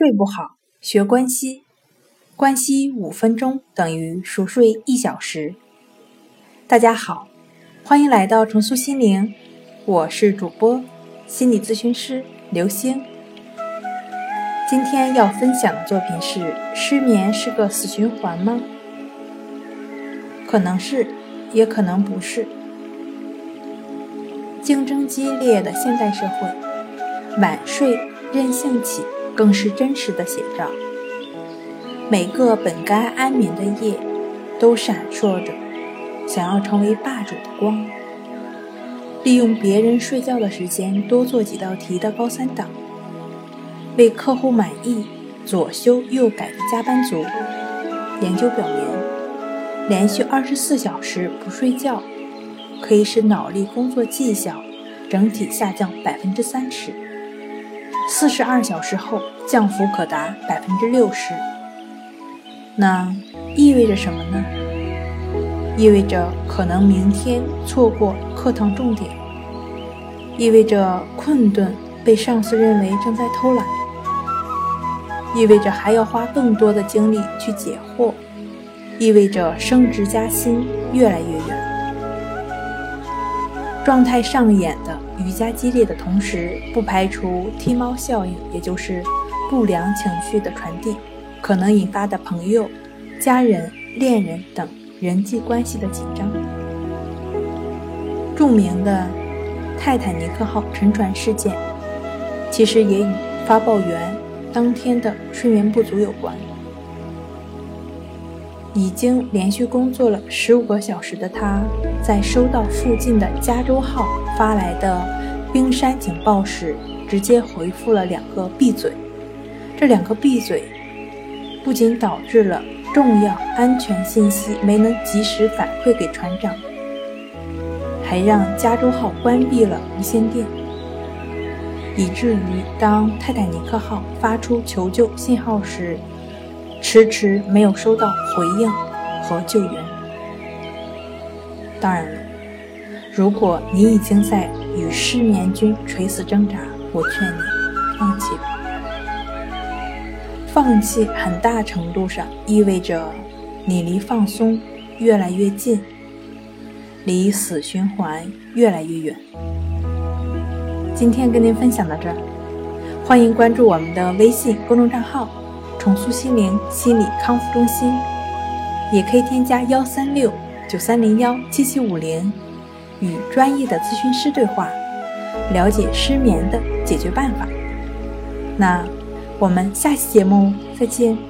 睡不好，学关息，关息五分钟等于熟睡一小时。大家好，欢迎来到重塑心灵，我是主播心理咨询师刘星。今天要分享的作品是：失眠是个死循环吗？可能是，也可能不是。竞争激烈的现代社会，晚睡、任性起。更是真实的写照。每个本该安眠的夜，都闪烁着想要成为霸主的光。利用别人睡觉的时间多做几道题的高三党，为客户满意左修右改的加班族。研究表明，连续二十四小时不睡觉，可以使脑力工作绩效整体下降百分之三十。四十二小时后，降幅可达百分之六十。那意味着什么呢？意味着可能明天错过课堂重点，意味着困顿被上司认为正在偷懒，意味着还要花更多的精力去解惑，意味着升职加薪越来越远。状态上演的愈加激烈的同时，不排除踢猫效应，也就是不良情绪的传递可能引发的朋友、家人、恋人等人际关系的紧张。著名的泰坦尼克号沉船事件，其实也与发报员当天的睡眠不足有关。已经连续工作了十五个小时的他，在收到附近的加州号发来的冰山警报时，直接回复了两个“闭嘴”。这两个“闭嘴”不仅导致了重要安全信息没能及时反馈给船长，还让加州号关闭了无线电，以至于当泰坦尼克号发出求救信号时。迟迟没有收到回应和救援。当然了，如果你已经在与失眠菌垂死挣扎，我劝你放弃吧。放弃很大程度上意味着你离放松越来越近，离死循环越来越远。今天跟您分享到这儿，欢迎关注我们的微信公众账号。重塑心灵心理康复中心，也可以添加幺三六九三零幺七七五零，与专业的咨询师对话，了解失眠的解决办法。那我们下期节目再见。